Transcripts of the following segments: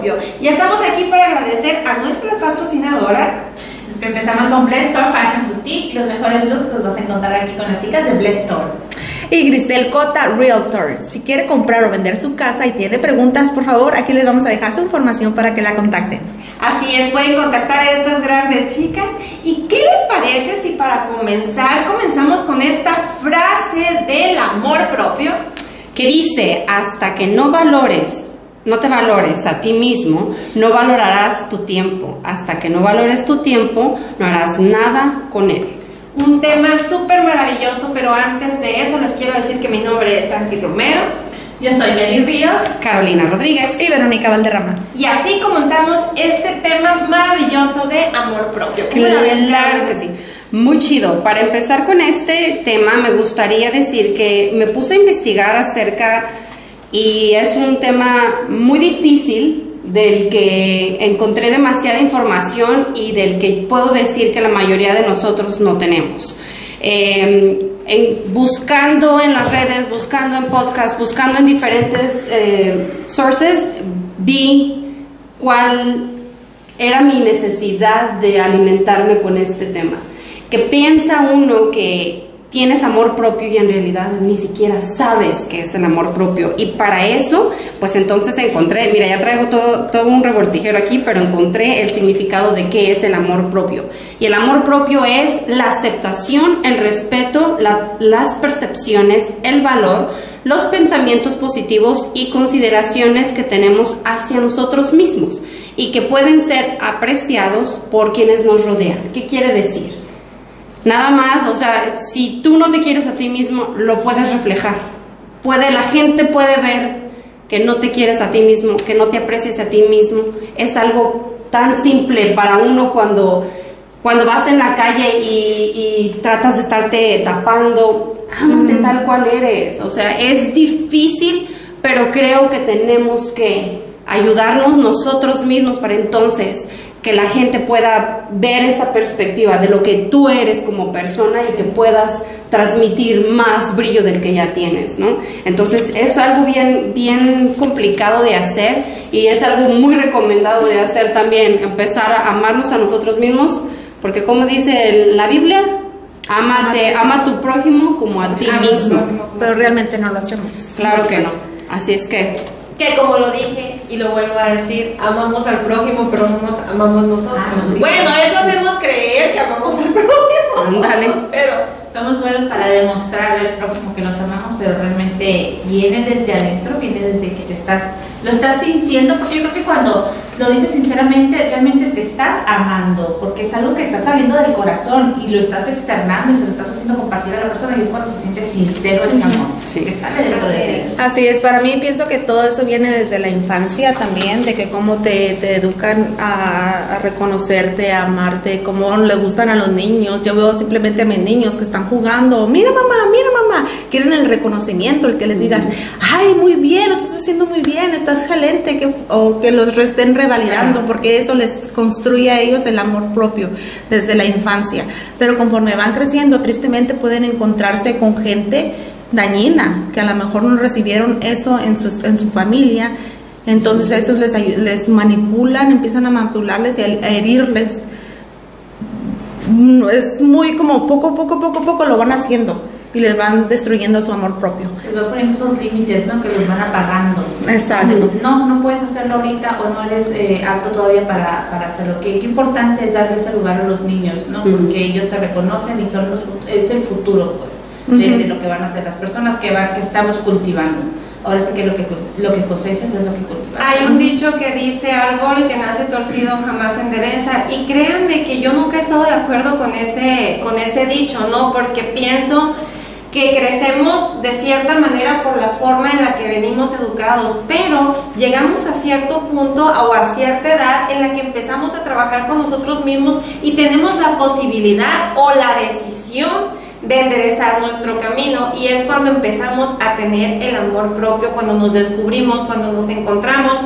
propio. Y estamos aquí para agradecer a nuestras patrocinadoras. Empezamos con Bless Store Fashion Boutique. Los mejores looks los vas a encontrar aquí con las chicas de Bless Store. Y Grisel Cota Realtor. Si quiere comprar o vender su casa y tiene preguntas, por favor, aquí les vamos a dejar su información para que la contacten. Así es, pueden contactar a estas grandes chicas. ¿Y qué les parece si para comenzar comenzamos con esta frase del amor propio? Que dice, hasta que no valores no te valores a ti mismo, no valorarás tu tiempo. Hasta que no valores tu tiempo, no harás nada con él. Un tema súper maravilloso, pero antes de eso les quiero decir que mi nombre es Santi Romero. Yo soy Mary Ríos, Carolina Rodríguez y Verónica Valderrama. Y así comenzamos este tema maravilloso de amor propio. claro que sí. Muy chido. Para empezar con este tema, me gustaría decir que me puse a investigar acerca y es un tema muy difícil del que encontré demasiada información y del que puedo decir que la mayoría de nosotros no tenemos. Em, buscando en las redes, buscando en podcasts, buscando en diferentes eh, sources, vi cuál era mi necesidad de alimentarme con este tema. Que piensa uno que tienes amor propio y en realidad ni siquiera sabes qué es el amor propio. Y para eso, pues entonces encontré, mira, ya traigo todo, todo un revoltijero aquí, pero encontré el significado de qué es el amor propio. Y el amor propio es la aceptación, el respeto, las percepciones, el valor, los pensamientos positivos y consideraciones que tenemos hacia nosotros mismos y que pueden ser apreciados por quienes nos rodean. ¿Qué quiere decir? Nada más, o sea, si tú no te quieres a ti mismo, lo puedes reflejar. Puede, la gente puede ver que no te quieres a ti mismo, que no te aprecias a ti mismo. Es algo tan simple para uno cuando, cuando vas en la calle y, tratas de estarte tapando. Ámate tal cual eres. O sea, es difícil, pero creo que tenemos que ayudarnos nosotros mismos para entonces que la gente pueda ver esa perspectiva de lo que tú eres como persona y que puedas transmitir más brillo del que ya tienes, ¿no? Entonces es algo bien, bien complicado de hacer y es algo muy recomendado de hacer también, empezar a amarnos a nosotros mismos, porque como dice la Biblia, amate, ama a tu prójimo como a ti mismo. Pero realmente no lo hacemos. Claro que no. Así es que que como lo dije y lo vuelvo a decir, amamos al prójimo, pero no nos amamos nosotros. Ah, bueno, eso hacemos creer que amamos al prójimo. Ándale. Pero somos buenos para demostrar al prójimo que los amamos, pero realmente viene desde adentro, viene desde que te estás, lo estás sintiendo, porque yo creo que cuando lo dices sinceramente, realmente te estás amando, porque es algo que está saliendo del corazón y lo estás externando y se lo estás haciendo compartir a la persona y es cuando se siente sincero el amor, que sale dentro de ti. Así es, para mí pienso que todo eso viene desde la infancia también, de que cómo te, te educan a, a, reconocerte, a amarte, cómo le gustan a los niños. Yo veo simplemente a mis niños que están jugando, mira mamá, mira mamá, quieren el reconocimiento, el que les digas, ay, muy bien, lo estás haciendo muy bien, estás excelente, que, o que los estén validando, porque eso les construye a ellos el amor propio desde la infancia. Pero conforme van creciendo, tristemente pueden encontrarse con gente dañina, que a lo mejor no recibieron eso en, en su familia, entonces esos les, les manipulan, empiezan a manipularles y a herirles. Es muy como poco, poco, poco, poco lo van haciendo y les van destruyendo su amor propio. Les van poniendo esos límites, ¿no? Que los van apagando. Exacto. No, no puedes hacerlo ahorita o no eres eh, apto todavía para, para hacerlo. Qué, importante es darle ese lugar a los niños, ¿no? Porque ellos se reconocen y son los, es el futuro, pues, de, lo que van a hacer las personas que, van, que estamos cultivando. Ahora sí que lo que, lo que cosechas es lo que cultivas. Hay un dicho que dice, árbol que nace torcido jamás endereza. Y créanme que yo nunca he estado de acuerdo con ese, con ese dicho, ¿no? Porque pienso que crecemos de cierta manera por la forma en la que venimos educados, pero llegamos a cierto punto o a cierta edad en la que empezamos a trabajar con nosotros mismos y tenemos la posibilidad o la decisión de enderezar nuestro camino y es cuando empezamos a tener el amor propio, cuando nos descubrimos, cuando nos encontramos,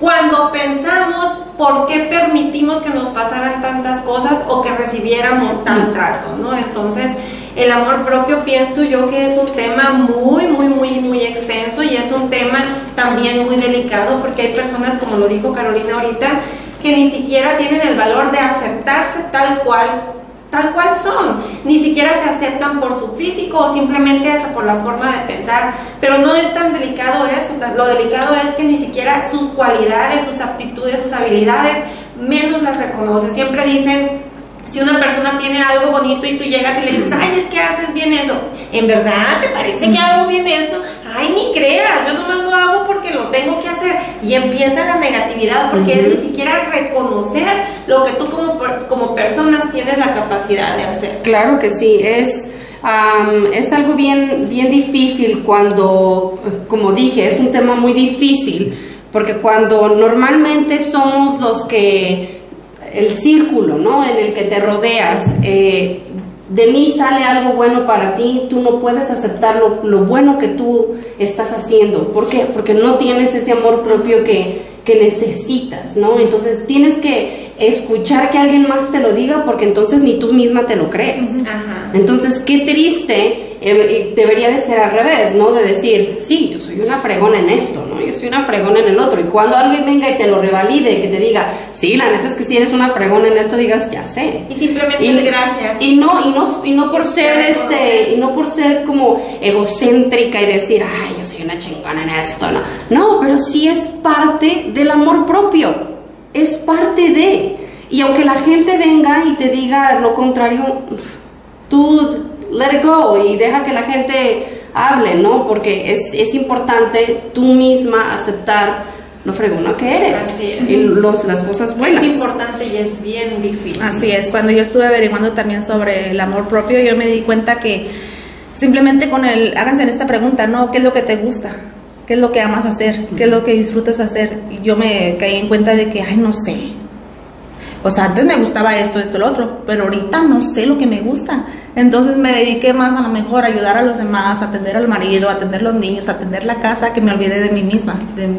cuando pensamos por qué permitimos que nos pasaran tantas cosas o que recibiéramos tal trato, ¿no? Entonces, el amor propio pienso yo que es un tema muy, muy, muy, muy extenso y es un tema también muy delicado porque hay personas, como lo dijo Carolina ahorita, que ni siquiera tienen el valor de aceptarse tal cual tal cual son, ni siquiera se aceptan por su físico o simplemente por la forma de pensar, pero no es tan delicado eso, lo delicado es que ni siquiera sus cualidades, sus aptitudes, sus habilidades, menos las reconoce, siempre dicen si una persona tiene algo bonito y tú llegas y le dices, ay, es que haces bien eso, ¿en verdad te parece que hago bien esto? Ay, ni creas, yo nomás lo hago porque lo tengo que hacer. Y empieza la negatividad porque es ni siquiera reconocer lo que tú como, como personas tienes la capacidad de hacer. Claro que sí, es... es algo bien, bien difícil cuando, como dije, es un tema muy difícil, porque cuando normalmente somos los que el círculo, ¿no? En el que te rodeas. Eh, de mí sale algo bueno para ti, tú no puedes aceptar lo, lo, bueno que tú estás haciendo. ¿Por qué? Porque no tienes ese amor propio que, que necesitas, ¿no? Entonces tienes que escuchar que alguien más te lo diga porque entonces ni tú misma te lo crees. Entonces, qué triste eh, debería de ser al revés, ¿no? De decir, sí, yo soy una fregona en esto, ¿no? Yo soy una fregona en el otro. Y cuando alguien venga y te lo revalide, que te diga, sí, la neta es que si eres una fregona en esto, digas, ya sé. Y simplemente gracias. Y no, y no, y no por ser este, y no por ser como egocéntrica y decir, ay, yo soy una chingona en esto, no. No, pero sí es parte del amor propio. Es parte de. Y aunque la gente venga y te diga lo contrario, tú let it go y deja que la gente hable, ¿no? Porque es, es importante tú misma aceptar lo fregona que eres Así es. y los, las cosas buenas. Es importante y es bien difícil. Así es, cuando yo estuve averiguando también sobre el amor propio, yo me di cuenta que simplemente con el, háganse en esta pregunta, ¿no? ¿Qué es lo que te gusta? ¿Qué es lo que amas hacer? ¿Qué es lo que disfrutas hacer? Y yo me caí en cuenta de que, ay, no sé. O sea, antes me gustaba esto, esto, lo otro, pero ahorita no sé lo que me gusta. Entonces me dediqué más a lo mejor a ayudar a los demás, a atender al marido, a atender a los niños, a atender la casa, que me olvidé de mí misma.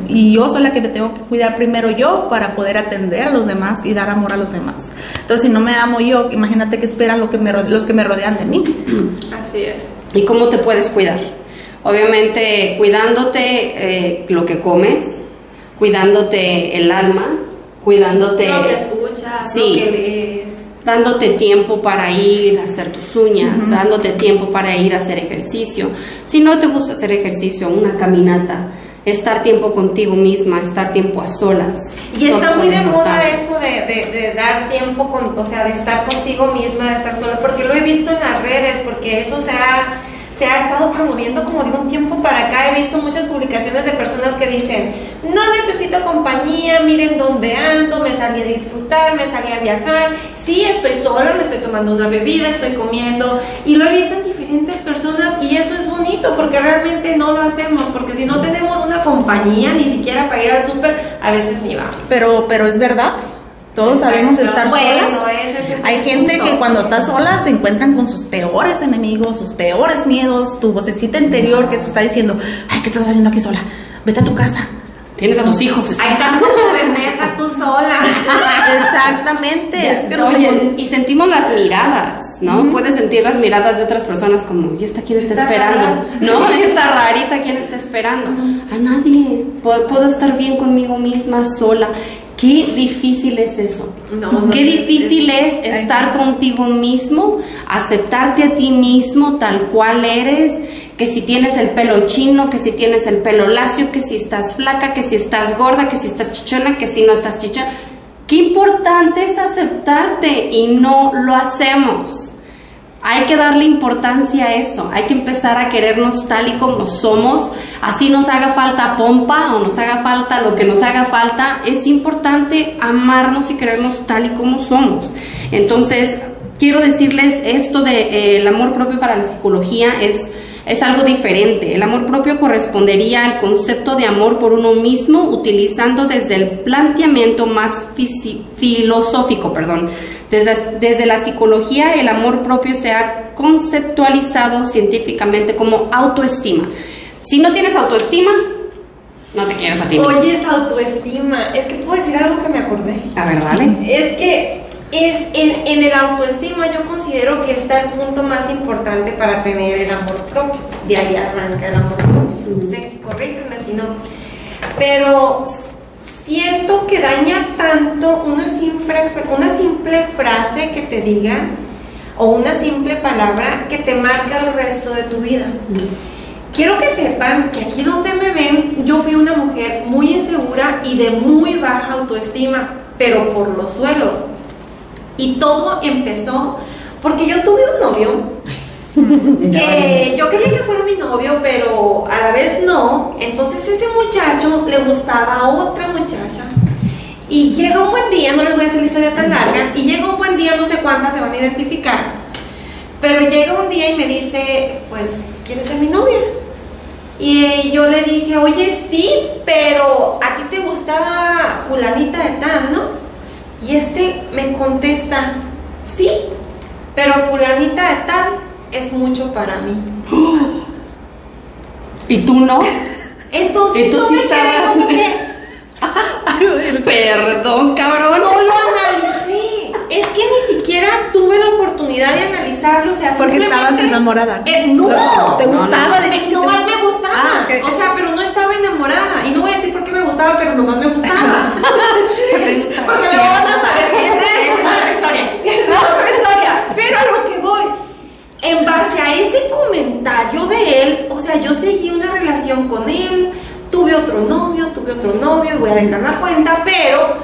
y yo soy la que me tengo que cuidar primero yo para poder atender a los demás y dar amor a los demás. Entonces, si no me amo yo, imagínate que esperan lo que me, los que me rodean de mí. Así es. ¿Y cómo te puedes cuidar? Obviamente cuidándote eh, lo que comes, cuidándote el alma, cuidándote... Lo que escuchas, Sí. lo que lees. dándote tiempo para ir a hacer tus uñas, dándote tiempo para ir a hacer ejercicio. Si no te gusta hacer ejercicio, una caminata, estar tiempo contigo misma, estar tiempo a solas. Y está muy de moda eso de, de- de dar tiempo, con, o sea, de estar contigo misma, de estar sola, porque lo he visto en las redes, porque eso se ha, se ha estado promoviendo como de un tiempo para acá. He visto muchas publicaciones de personas que dicen, no necesito compañía, miren dónde ando, me salí a disfrutar, me salí a viajar, sí estoy sola, me estoy tomando una bebida, estoy comiendo, y lo he visto en diferentes personas y eso es bonito porque realmente no lo hacemos, porque si no tenemos una compañía, ni siquiera para ir al súper, a veces ni vamos. Pero, pero es verdad. Todos sabemos estar solas. Hay gente que cuando está sola se encuentran con sus peores enemigos, sus peores miedos, tu vocecita interior que te está diciendo, ay, ¿qué estás haciendo aquí sola? Vete a tu casa. Tienes a tus hijos. Ahí estás como pendeja tú sola. Exactamente. es que nos Oye, encon- y sentimos las miradas, ¿no? Puedes sentir las miradas de otras personas como, ¿y esta quién está, Está esperando? rara. ¿No? Esta rarita, ¿quién está esperando? A nadie. Puedo, puedo estar bien conmigo misma, sola. Qué difícil es eso. No, no, Qué difícil es estar contigo mismo, aceptarte a ti mismo tal cual eres, que si tienes el pelo chino, que si tienes el pelo lacio, que si estás flaca, que si estás gorda, que si estás chichona, que si no estás chichona. Qué importante es aceptarte y no lo hacemos. Hay que darle importancia a eso, hay que empezar a querernos tal y como somos, así nos haga falta pompa o nos haga falta lo que nos haga falta, es importante amarnos y querernos tal y como somos. Entonces, quiero decirles esto de eh, el amor propio para la psicología es es algo diferente. El amor propio correspondería al concepto de amor por uno mismo utilizando desde el planteamiento más filosófico, perdón. Desde, desde la psicología el amor propio se ha conceptualizado científicamente como autoestima. Si no tienes autoestima, No te quieres a ti mismo. Oye, esa autoestima. Es que puedo decir algo que me acordé. A ver, dale. Es que es en, en el autoestima yo considero que está el punto más importante para tener el amor propio. De ahí arranca el amor propio. No sé, corrígeme si no. Pero siento que daña tanto una simple, una simple frase que te diga o una simple palabra que te marca el resto de tu vida. Quiero que sepan que aquí donde me ven, yo fui una mujer muy insegura y de muy baja autoestima, pero por los suelos. Y todo empezó porque yo tuve un novio que yo quería que fuera mi novio, pero a la vez no. Entonces ese muchacho le gustaba a otra muchacha. Y llega un buen día, no les voy a hacer la historia tan larga, y llega un buen día, no sé cuántas se van a identificar, pero llega un día y me dice, pues, ¿quieres ser mi novia? Y yo le dije, oye, sí, pero a ti te gustaba fulanita de tal, ¿no? Y este me contesta, sí, pero fulanita de tal es mucho para mí. ¿Y tú no? Entonces, ¿Y tú sí me quedé estabas- como que, Perdón, cabrón. no lo analicé. Es que ni siquiera tuve la oportunidad de analizarlo. O sea, Porque estabas enamorada. Eh, no, No, ¿te no, gustaba? no, que te nomás me gustaba. Ah. O sea, pero no estaba enamorada. Y no voy a decir por qué me gustaba, pero nomás me gustaba. Porque luego van a saber que es otra historia. Pero a lo que voy. En base a ese comentario de él, o sea, yo seguí una relación con él, tuve otro novio, tuve otro novio, voy a dejar la cuenta, pero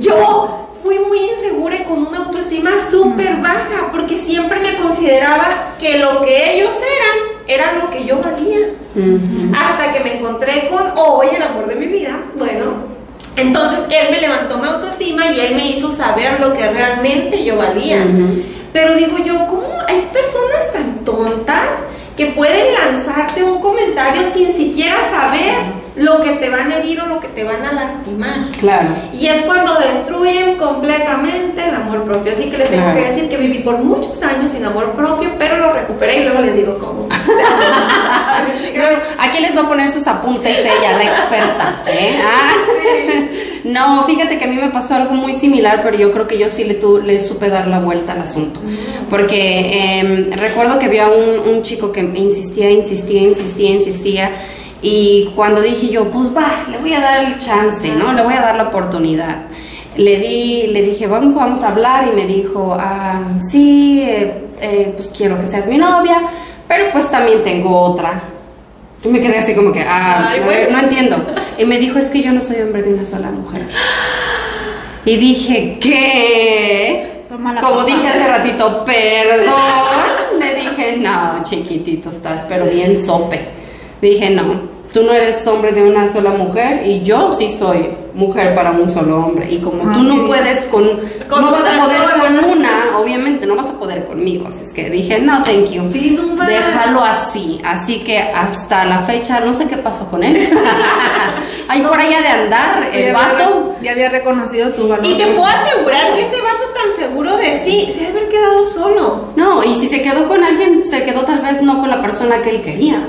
yo fui muy insegura y con una autoestima súper baja, porque siempre me consideraba que lo que ellos eran era lo que yo valía. Hasta que me encontré con hoy el amor de mi vida, bueno. Entonces él me levantó mi autoestima y él me hizo saber lo que realmente yo valía. Pero digo yo, ¿cómo hay personas tan tontas que pueden lanzarte un comentario sin siquiera saber lo que te van a herir o lo que te van a lastimar? Claro. Y es cuando destruyen completamente el amor propio. Así que les tengo Claro. que decir que viví por muchos años sin amor propio, pero lo recuperé y luego les digo cómo. Luego, aquí les va a poner sus apuntes ella, la experta. ¿eh? Ah. No, fíjate que a mí me pasó algo muy similar, pero yo creo que yo sí le, tu- le supe dar la vuelta al asunto. Porque em, recuerdo que había un, un chico que insistía, insistía, insistía, insistía. Y cuando dije yo, pues va, le voy a dar el chance, ¿no? Le voy a dar la oportunidad. Le di, le dije, vamos, vamos a hablar y me dijo, ah, sí, eh, eh, pues quiero que seas mi novia, pero pues también tengo otra. Y me quedé así como que, ah, Ay, a ver, bueno. no entiendo. Y me dijo, es que yo no soy hombre de una sola mujer. Y dije, ¿qué? Como dije hace ratito, perdón. Le dije, no, chiquitito estás, pero bien sope. Dije, no, tú no eres hombre de una sola mujer y yo sí soy mujer para un solo hombre. Y como Ah, tú no puedes con, Con no vas a poder sola. con una, obviamente no vas a poder conmigo. Así es que dije, no, thank you. Déjalo así. Así que hasta la fecha, no sé qué pasó con él. Hay por allá de andar, el Ya había- vato. Ya había reconocido tu valor. Y te puedo asegurar que ese vato tan seguro de sí se debe haber quedado solo. No, y si se quedó con alguien, se quedó tal vez no con la persona que él quería.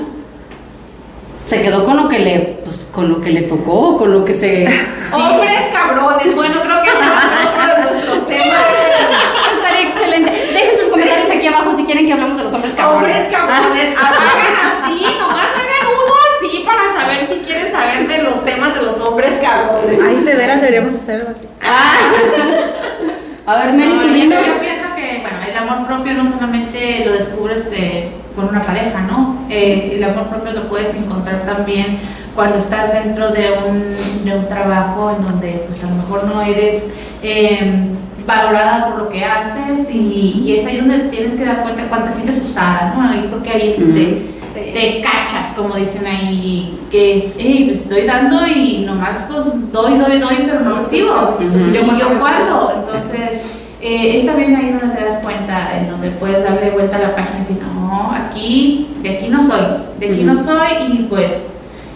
Se quedó con lo que le, pues, con lo que le tocó, con lo que se. Hombres cabrones. Bueno, creo que ser otro de nuestros temas. Estaría excelente. Dejen sus comentarios aquí abajo si quieren que hablemos de los hombres cabrones. Hombres cabrones. Hagan así, nomás hagan uno así para saber si quieren saber de los temas de los hombres cabrones. Ay, de veras deberíamos hacer algo así. A ver, Meli, No, amor propio no solamente lo descubres eh, con una pareja, ¿no? Eh, el amor propio lo puedes encontrar también cuando estás dentro de un, de un trabajo en donde pues a lo mejor no eres eh, valorada por lo que haces y, y es ahí donde tienes que dar cuenta te sientes usada, ¿no? Yo creo que ahí es donde Sí. te cachas, como dicen ahí, que hey, pues estoy dando y nomás pues doy, doy, doy, pero no recibo. Yo, ¿Y yo cuándo? Entonces, eh, es también ahí donde te das cuenta, en donde puedes darle vuelta a la página y decir, no, aquí, de aquí no soy, de aquí no soy y pues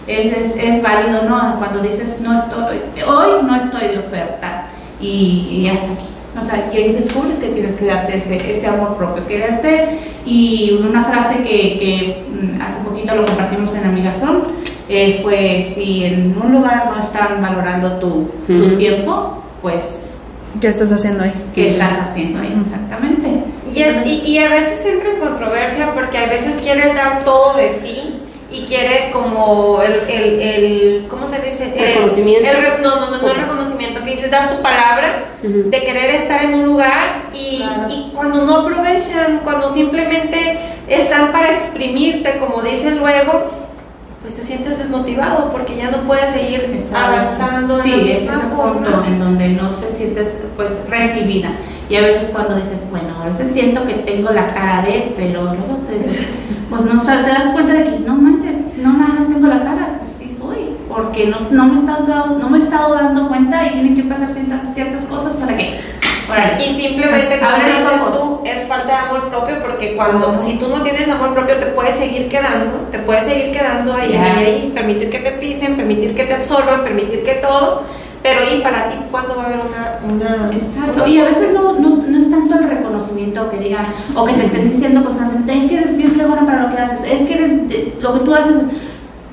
es, es, es válido, ¿no? Cuando dices, no estoy, hoy no estoy de oferta y, y hasta aquí. O sea, que descubres que tienes que darte ese, ese amor propio, quererte. Y una frase que, que mm, hace poquito lo compartimos en Amigazón, eh, fue si en un lugar no están valorando tu, tiempo, pues ¿Qué estás haciendo ahí? ¿qué estás haciendo ahí exactamente? Y, es- y, y a veces entra en controversia porque a veces quieres dar todo de ti y quieres como el, el, el ¿cómo se dice? El- Reconocimiento. el no, no, no, no el reconocimiento, que dices, das tu palabra de querer estar en un lugar y, Claro. y cuando no aprovechan, cuando simplemente están para exprimirte, como dicen luego, pues te sientes desmotivado porque ya no puedes seguir Exacto. avanzando Sí, en la es ese forma. punto en donde no te sientes pues recibida. Y a veces cuando dices, bueno, a veces siento que tengo la cara de, pero luego te, pues no te das cuenta de que no manches, no nada más tengo la cara, pues sí soy, porque no, no me he estado dando, no me he estado dando cuenta y tienen que pasar ciertas, ciertas cosas para que Y simplemente Pues, como dices tú, es falta de amor propio porque cuando, si tú no tienes amor propio te puedes seguir quedando, te puedes seguir quedando ahí, Ya. ahí, ahí, permitir que te pisen, permitir que te absorban, permitir que todo, pero y para ti, ¿cuándo va a haber una... una Exacto, una- y a veces no, no, no es tanto el reconocimiento que digan o que te estén diciendo constantemente, es que eres bien fregona para lo que haces, es que eres- de- lo que tú haces,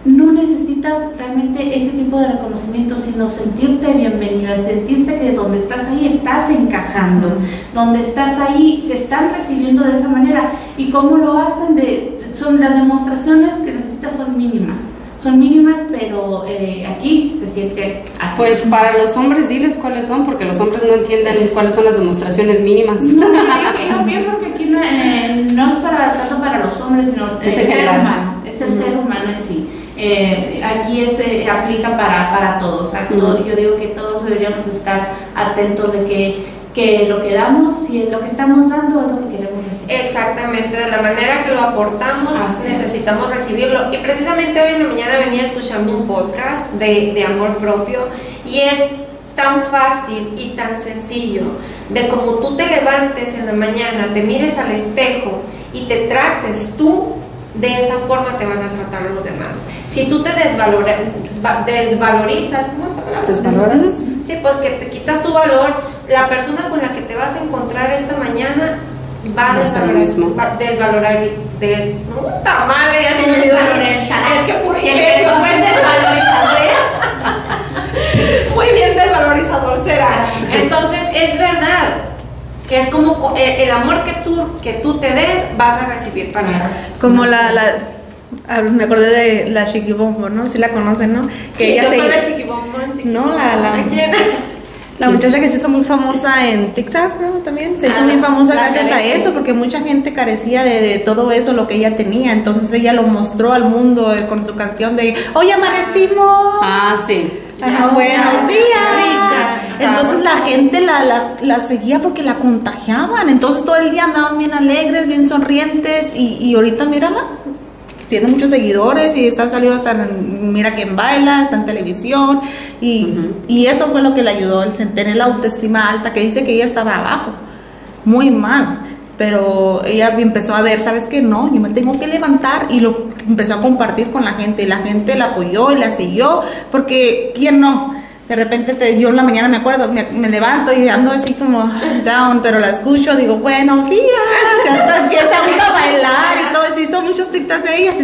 no necesitas realmente ese tipo de reconocimiento, sino sentirte bienvenida, sentirte que donde estás ahí estás encajando, donde estás ahí te están recibiendo de esa manera y cómo lo hacen, de, son las demostraciones que necesitas son mínimas. Son mínimas, pero eh, aquí se siente así. Pues para los hombres diles cuáles son, porque los hombres no entienden cuáles son las demostraciones mínimas. No, no, yo, pienso que aquí no, eh, no es para tanto para los hombres, sino Es el ser humano, es el ser humano en sí. Eh, aquí es, eh, aplica para, para todos. Yo digo que todos deberíamos estar atentos de que, que lo que damos y lo que estamos dando es lo que queremos recibir. Exactamente, de la manera que lo aportamos Así es. necesitamos recibirlo. Y precisamente hoy en la mañana venía escuchando un podcast de, de amor propio y es tan fácil y tan sencillo de como tú te levantes en la mañana, te mires al espejo y te trates tú, de esa forma te van a tratar los demás. Si tú te desvalora- va- desvalorizas, ¿cómo es la palabra? ¿Desvaloras? Sí, pues que te quitas tu valor, la persona con la que te vas a encontrar esta mañana va a desvalorar, mismo. va a desvalorar de puta madre, ya se me olvidó. Es que puro Y el inglés, que ¿no? no es desvalorizador Muy bien desvalorizador será. Entonces, es verdad que es como co- el, el amor que tú, que tú te des, vas a recibir para. Como la, la me acordé de la Chiquibombo, ¿no? Si la conocen, ¿no? Que ella se la chiquibombón. No, la- la- ¿A quién? La muchacha que se hizo muy famosa en TikTok, ¿no? También se hizo Ah, muy famosa gracias a eso, porque mucha gente carecía de, de todo eso, lo que ella tenía. Entonces ella lo mostró al mundo eh, con su canción de Hoy amanecimos. Ah, sí. Ajá, Ah, buenos días. ricas, Entonces la gente la, la, la seguía porque la contagiaban. Entonces todo el día andaban bien alegres, bien sonrientes. Y, y ahorita mírala, tiene muchos seguidores y está salido hasta en Mira quién baila, está en televisión. Y, Ujú. y eso fue lo que le ayudó, el tener la autoestima alta, que dice que ella estaba abajo, muy mal. Pero ella empezó a ver, ¿sabes qué? No, yo me tengo que levantar y lo empezó a compartir con la gente y la gente la apoyó y la siguió, porque ¿quién no? De repente te- yo en la mañana me acuerdo, me, me levanto y ando así como down, pero la escucho, digo, buenos días, ya hasta empieza uno a bailar y he visto muchos TikToks de ellas.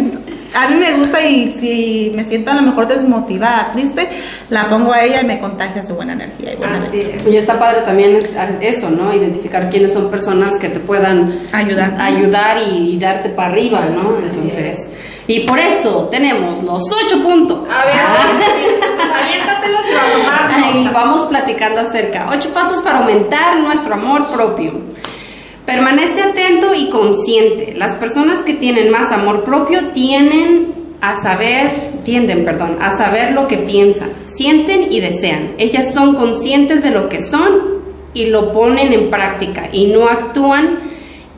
A mí me gusta y si me siento a lo mejor desmotivada, triste, la pongo a ella y me contagia su buena energía y buena es. Y está padre también es- eso, ¿no? Identificar quiénes son personas que te puedan Ayudar. ayudar y, y darte para arriba, ¿no? Entonces, y por eso tenemos los ocho puntos. A ver, Ah. aviéntatelos y Ahí vamos platicando acerca. Ocho pasos para aumentar nuestro amor propio. Permanece atento y consciente. Las personas que tienen más amor propio tienen a saber, tienden, perdón, a saber lo que piensan, sienten y desean. Ellas son conscientes de lo que son y lo ponen en práctica y no actúan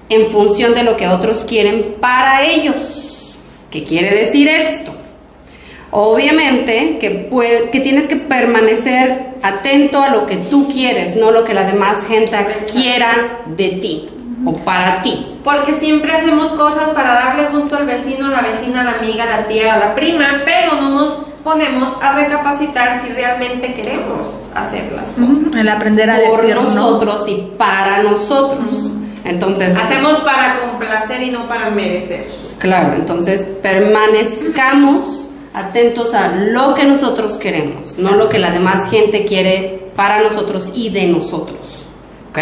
en función de lo que otros quieren para ellos. ¿Qué quiere decir esto? Obviamente que, puede- que tienes que permanecer atento a lo que tú quieres, no lo que la demás gente quiera de ti o para ti. Porque siempre hacemos cosas para darle gusto al vecino, a la vecina, a la amiga, a la tía, a la prima, pero no nos ponemos a recapacitar si realmente queremos hacer las cosas. El aprender a Por decir no. nosotros y para nosotros. Entonces, Hacemos para complacer y no para merecer. claro, entonces permanezcamos atentos a lo que nosotros queremos, no lo que la demás gente quiere para nosotros y de nosotros. ¿Ok?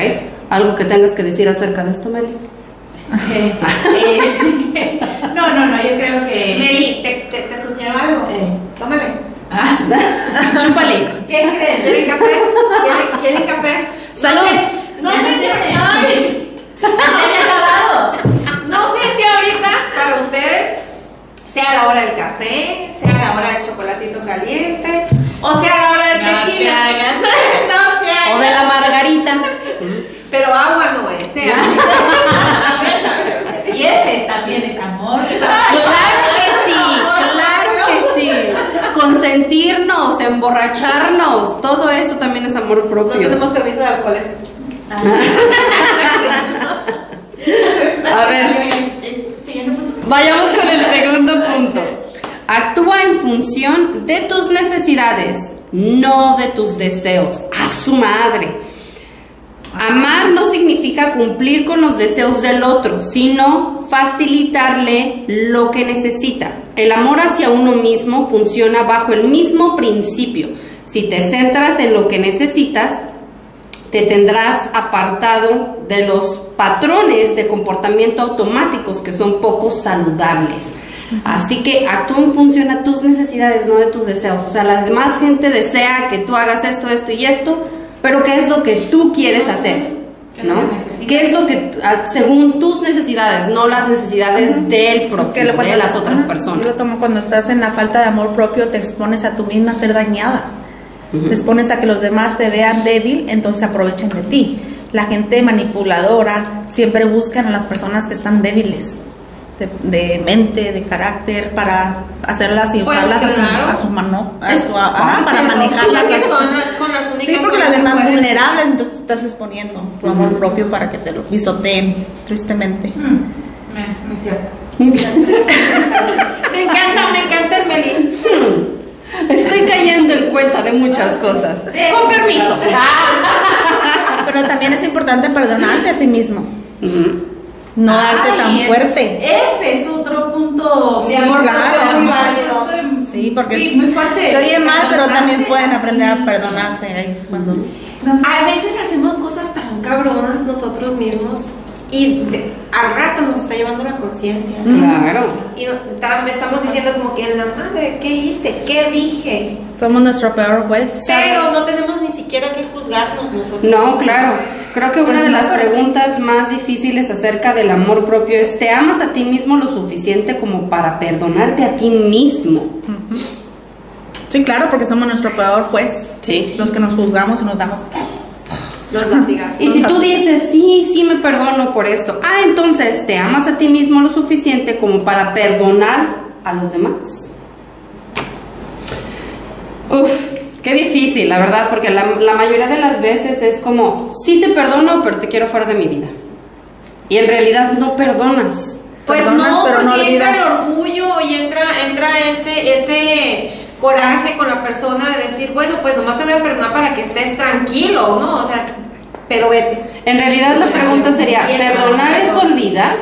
¿Algo que tengas que decir acerca de esto, Meli? Eh, eh, no, no, no, yo creo que. Meli, ¿te, te, te sugiero algo? Eh. Tómale. Ah, Chúpale. ¿Qué crees? ¿Quieren café? ¿Quieren, quieren café? ¡Salud! No sé, no sé si ay, ¿Ya te había acabado? no sé si ahorita para ustedes sea la hora del café, sea la hora del chocolatito caliente o sea la hora del No te tequila. hagas. No te hagas. O de la. Pero agua no es, sea. Y ese también es amor. Claro que sí, claro que sí. Consentirnos, emborracharnos, todo eso también es amor No propio. tenemos permiso de alcoholes. A ver, Siguiente punto. vayamos con el segundo punto. Actúa en función de tus necesidades, no de tus deseos. A su madre. Amar no significa cumplir con los deseos del otro, sino facilitarle lo que necesita. El amor hacia uno mismo funciona bajo el mismo principio. Si te centras en lo que necesitas, te tendrás apartado de los patrones de comportamiento automáticos que son poco saludables. Así que actúa en función a tus necesidades, no de tus deseos. O sea, la demás gente desea que tú hagas esto, esto y esto, pero ¿qué es lo que tú quieres hacer? ¿Qué es lo ¿No? ¿Qué es lo que, ah, según tus necesidades, no las necesidades del propio, Es que lo- de cuando- las otras personas? yo lo tomo cuando estás en la falta de amor propio, te expones a tú misma a ser dañada. Te expones a que los demás te vean débil, entonces aprovechen de ti. La gente manipuladora siempre buscan a las personas que están débiles, de, de mente, de carácter, para hacerlas y Pues, usarlas a su, claro. a su mano, a su- ajá, para manejarlas. Con las únicas Sí, porque las demás pueden- vulnerables, entonces te estás exponiendo tu amor propio para que te lo pisoteen, tristemente. Mm, eh, Muy cierto. Me encanta, me encanta el Meli. Estoy cayendo en cuenta de muchas cosas. Con permiso. Pero también es importante perdonarse a sí mismo, Ujú. No darte Ay, tan ese- fuerte. Ese es otro punto Sí, amor claro. muy válido. Sí, porque Sí, muy fuerte. se oye mal, pero también pueden aprender a perdonarse. Ahí es cuando... A veces hacemos cosas tan cabronas nosotros mismos y de- al rato nos está llevando la conciencia. Claro. Y estamos diciendo como que la madre, ¿qué hice? ¿Qué dije? Somos nuestro peor juez. Pero no tenemos ni siquiera que juzgarnos nosotros. No, claro. Creo que una Pues de no, las sí. preguntas más difíciles acerca del amor propio es, ¿te amas a ti mismo lo suficiente como para perdonarte a ti mismo? Sí, claro, porque somos nuestro peor juez. Sí. Los que nos juzgamos y nos damos... Los latigazos. Y si tú dices, sí, sí me perdono por esto, ah, entonces, ¿te amas a ti mismo lo suficiente como para perdonar a los demás? Uf, qué difícil, la verdad, porque la, la mayoría de las veces es como, sí te perdono, pero te quiero fuera de mi vida. Y en realidad no perdonas. Pues Perdonas, no, pero no porque entra el olvidas. orgullo y entra, entra ese, ese coraje con la persona de decir, bueno, pues nomás te voy a perdonar para que estés tranquilo, ¿no? O sea, pero vete. En realidad la pregunta sería, ¿perdonar es olvidar?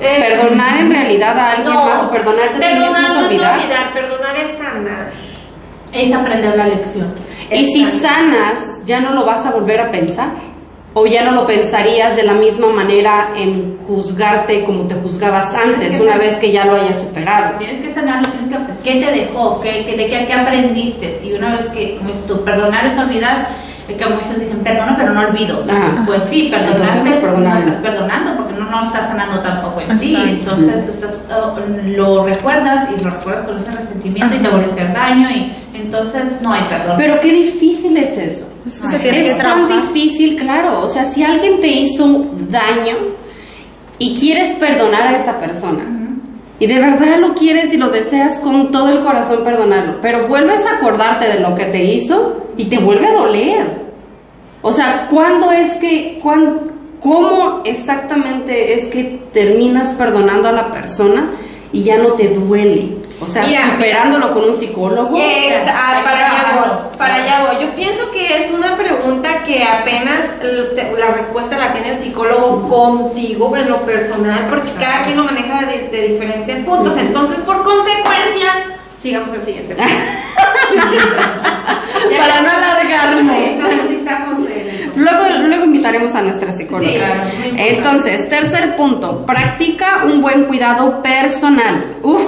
Eh, ¿Perdonar en realidad a alguien no, más o perdonarte a ti mismo perdonar es no es olvidar? perdonar es sanar. Es aprender la lección. Y si sanas, ¿ya no lo vas a volver a pensar? ¿O ya no lo pensarías de la misma manera en juzgarte como te juzgabas antes, una vez que ya lo hayas superado? Tienes que sanarlo, tienes que ¿Qué te dejó? ¿Qué, qué- de qué, qué aprendiste? Y una vez que, como dices tú, perdonar es olvidar, es que muchos dicen perdono pero no olvido. Ajá. Pues sí, Entonces no perdonaste, es perdonar. no estás perdonando porque no, no estás sanando tampoco en ti. Entonces tú estás, oh, lo recuerdas y lo recuerdas con ese resentimiento y te vuelve a hacer daño y entonces no hay perdón. Pero qué difícil es eso. Es que se tiene que Es tan difícil, claro. O sea, si alguien te hizo daño y quieres perdonar a esa persona, y de verdad lo quieres y lo deseas con todo el corazón perdonarlo, pero vuelves a acordarte de lo que te hizo y te vuelve a doler. O sea, ¿cuándo es que, cuán- cómo exactamente es que terminas perdonando a la persona y ya no te duele? O sea, Mira, superándolo con un psicólogo. Ex- ah, para allá voy, para allá voy. Yo pienso que es una pregunta que apenas eh, la respuesta la tiene el psicólogo contigo en lo personal, porque cada quien lo maneja de, de diferentes puntos. Entonces, por consecuencia, sigamos al siguiente. Para no en- Luego, luego invitaremos a nuestra psicóloga. Sí, claro. Entonces, tercer punto, practica un buen cuidado personal. Uf,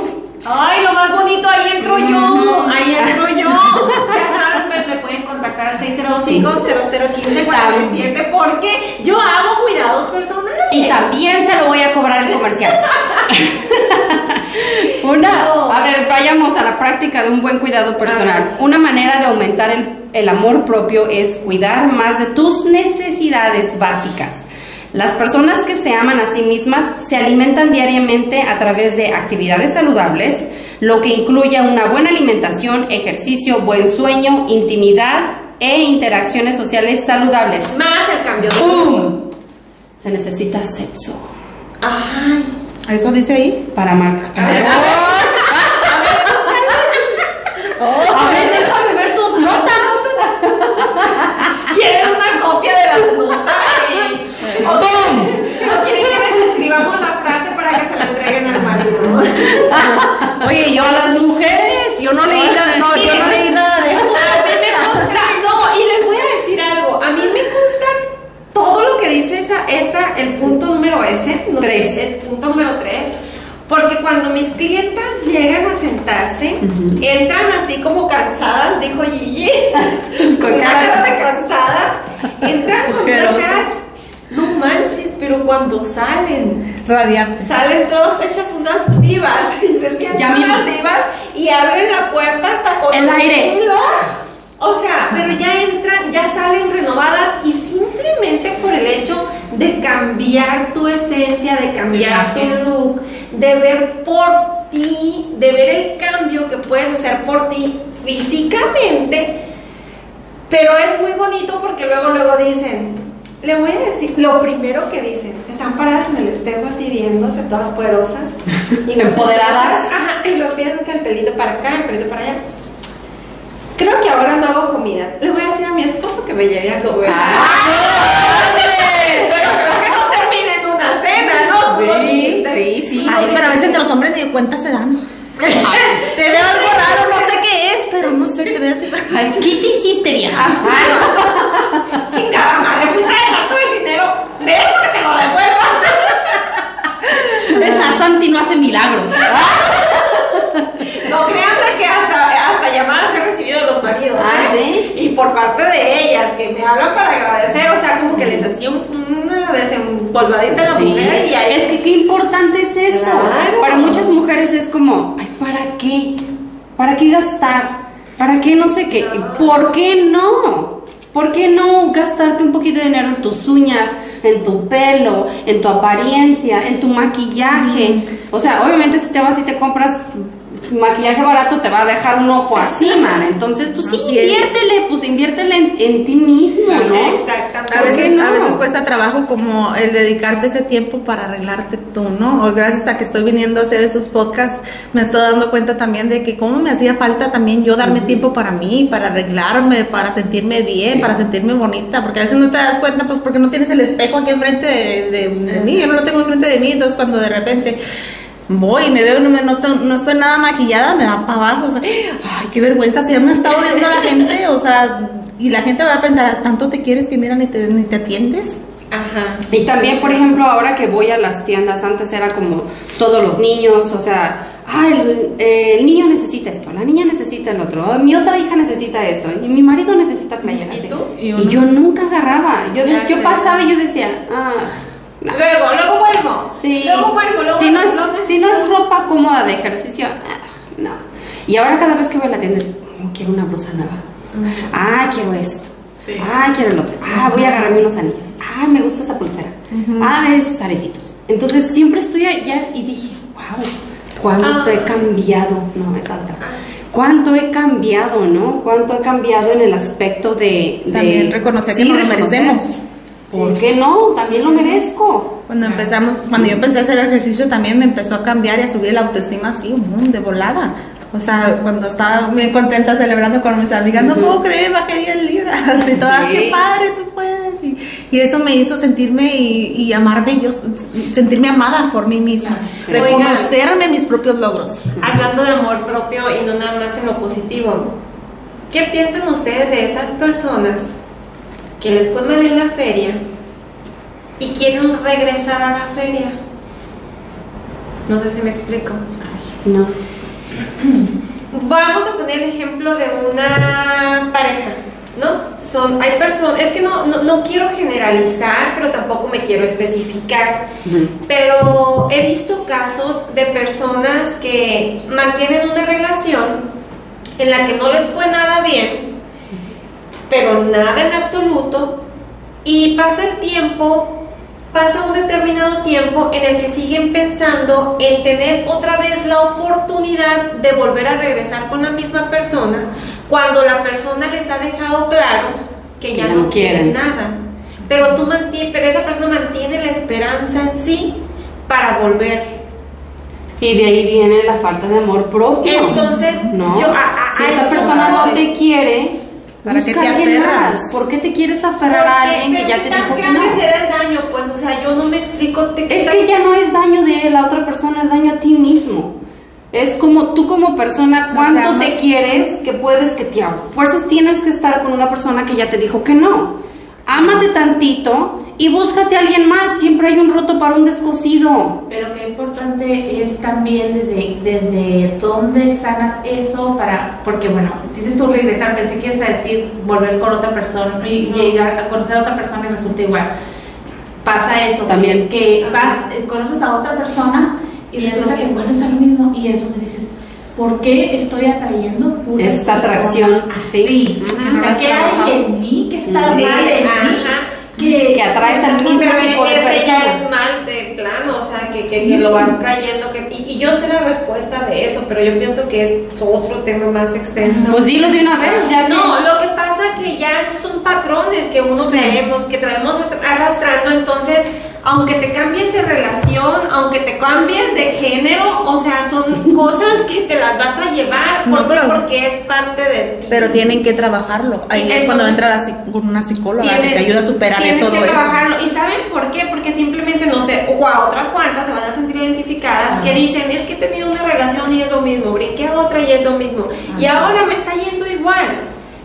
Ay, lo más bonito, ahí entro yo, ahí entro yo. Ya saben, me, me pueden contactar al 605-0015-47 porque yo hago cuidados personales. y también se lo voy a cobrar el comercial. Una, a ver, vayamos a la práctica de un buen cuidado personal. Una manera de aumentar el, el amor propio es cuidar más de tus necesidades básicas. Las personas que se aman a sí mismas se alimentan diariamente a través de actividades saludables, lo que incluye una buena alimentación, ejercicio, buen sueño, intimidad e interacciones sociales saludables. Más el cambio ¡Pum! Se necesita sexo Ay. ¿Eso dice ahí? para amar. A ver, déjame ver tus notas. ¿Quieren una copia de las notas? ¿O o quieren que les escribamos la frase para que se la entreguen al marido? Oye, yo a las mujeres. yo no leí nada, no, yo no leí nada de eso. A mí me consta, no, y les voy a decir algo. A mí me consta todo lo que dice esa, esa el punto número ese, no sé, Tres. el punto número tres. Porque cuando mis clientas llegan a sentarse, entran así como cansadas, dijo Gigi, Con una cara de- cara de cansadas, entran con una Ojerosas. cara, no manches, pero cuando salen, Radiante. salen todas hechas unas divas y se sienten Ya unas mismo. divas y abren la puerta hasta con El aire. O sea, pero ya entran, ya salen renovadas y simplemente por el hecho de cambiar tu esencia, de cambiar tu look, de ver por ti, de ver el cambio que puedes hacer por ti físicamente, pero es muy bonito porque luego, luego dicen, le voy a decir, lo primero que dicen, están paradas en el espejo así viéndose, todas poderosas. Y Empoderadas. Ajá, y lo empiezan que el pelito para acá, el pelito para allá. Creo que ahora no hago comida. Le voy a decir a mi esposo que me lleve a comer. Pero creo que no termine en una cena, ¿no? Sí, sí, sí. Ay, pero a veces de los hombres ni de cuenta se dan. Te veo algo raro, no sé qué es, pero no sé, te veo así. Ay, ¿Qué te hiciste, vieja? Chingada madre, fuiste a dejar todo el dinero. Dejo que te lo. Santi no hace milagros. No créanme que hasta, hasta llamadas he recibido de los maridos. Ah, ¿eh? ¿sí? Y por parte de ellas, que me hablan para agradecer, o sea, como que les hacía un- una desempolvadita a la Sí, mujer y ahí. es que qué importante es eso. Claro. Para muchas mujeres es como, ay, ¿para qué? ¿Para qué gastar? ¿Para qué no sé qué? ¿Por qué no? ¿Por qué no gastarte un poquito de dinero en tus uñas, en tu pelo, en tu apariencia, en tu maquillaje? O sea, obviamente si te vas y te compras maquillaje barato te va a dejar un ojo así, man. Entonces, pues sí, inviértele, pues inviértele en, en ti mismo, ¿no? Exactamente. A ¿Por qué veces, no? a veces cuesta trabajo como el dedicarte ese tiempo para arreglarte tú, ¿no? O gracias a que estoy viniendo a hacer estos podcasts, me estoy dando cuenta también de que cómo me hacía falta también yo darme tiempo para mí, para arreglarme, para sentirme bien, Sí. para sentirme bonita, porque a veces no te das cuenta, pues porque no tienes el espejo aquí enfrente de, de- de mí, yo no lo tengo enfrente de mí, entonces cuando de repente voy y me veo, no, me noto, no estoy nada maquillada, me va para abajo, o sea, ay, qué vergüenza, si ya me ha estado viendo la gente, o sea, y la gente va a pensar, ¿tanto te quieres que mira ni te, ni te atiendes? Ajá. Y también, por ejemplo, ahora que voy a las tiendas, antes era como todos los niños, o sea, ah, el, el niño necesita esto, la niña necesita el otro, mi otra hija necesita esto, y mi marido necesita playeras. ¿Y tú? Y Y, yo nunca agarraba, yo, yo pasaba y yo decía, ah, no. Luego, luego vuelvo. Sí. Luego vuelvo, luego si, no es, si no es ropa cómoda de ejercicio, ah, no. Y ahora cada vez que voy a la tienda es, oh, quiero una blusa nueva. Ah, quiero esto. Sí. Ah, quiero el otro. Ah, voy a agarrarme unos anillos. Ah, me gusta esta pulsera. Ah, esos aretitos. Entonces siempre estoy allá y dije, wow, cuánto Ah. he cambiado. No, esa otra. Cuánto he cambiado, ¿no? Cuánto he cambiado en el aspecto de... de También reconocer sí, que nos lo reconocer. merecemos. ¿Por qué no? También lo merezco. Cuando empezamos, cuando yo empecé a hacer ejercicio también me empezó a cambiar y a subir la autoestima así, boom, de volada. O sea, cuando estaba muy contenta celebrando con mis amigas, no puedo creer, bajé 10 libras. Y todas, Sí. qué padre, tú puedes. Y, y eso me hizo sentirme y, y amarme, yo sentirme amada por mí misma. Sí. Reconocerme mis propios logros. Hablando de amor propio y no nada más en lo positivo, ¿qué piensan ustedes de esas personas que les fue mal en la feria y quieren regresar a la feria? No sé si me explico. No. Vamos a poner el ejemplo de una pareja, ¿no? Son, hay personas, es que no, no, no quiero generalizar, pero tampoco me quiero especificar. Ujú. Pero he visto casos de personas que mantienen una relación en la que no les fue nada bien, pero nada en absoluto, y pasa el tiempo, pasa un determinado tiempo en el que siguen pensando en tener otra vez la oportunidad de volver a regresar con la misma persona, cuando la persona les ha dejado claro que ya, ya no quieren quieren. nada. Pero tú pero esa persona mantiene la esperanza en sí para volver. Y de ahí viene la falta de amor propio. Entonces, ¿no? yo a- a- si a esta persona no te quiere, ¿Para qué te aferras? ¿Por qué te quieres aferrar a alguien que ya ¿qué te dijo que no? será el daño? Pues, o sea, yo no me explico. te- Es que ya no es daño de la otra persona, es daño a ti mismo. Es como tú como persona, No cuánto te quieres que puedes que te a fuerzas tienes que estar con una persona que ya te dijo que no. Ámate tantito y búscate a alguien más. Siempre hay un roto para un descosido. Pero qué importante es también desde, desde dónde sanas eso para, porque bueno, dices tú regresar, pensé que ibas a decir volver con otra persona y No. llegar a conocer a otra persona y resulta igual. Pasa eso, También. que vas, conoces a otra persona y Y es resulta que vuelves a lo mismo y eso te dices, ¿por qué estoy atrayendo puras Esta atracción, así? sí. O Ujú. sea, ¿Qué hay en mí que está mal en mí? Ajá. Que atraes al mismo tipo de personas. es mal de plano, o sea, que, que, Sí. que lo vas trayendo. Que, y, y yo sé la respuesta de eso, pero yo pienso que es otro tema más extenso. Pues dilo de una vez, ya No, que- lo que pasa que ya esos son patrones que uno Sí. traemos, que traemos arrastrando, entonces, aunque te cambies de relación, aunque te cambies de género, o sea, que te las vas a llevar, porque es parte de ti. Pero tienen que trabajarlo. Ahí es cuando entra la con una psicóloga que te ayuda a superar tienes todo que eso. trabajarlo. ¿Y saben por qué? Porque simplemente, no sé, o a otras cuantas se van a sentir identificadas que dicen, es que he tenido una relación y es lo mismo, brinqué a otra y es lo mismo. Y ahora me está yendo igual.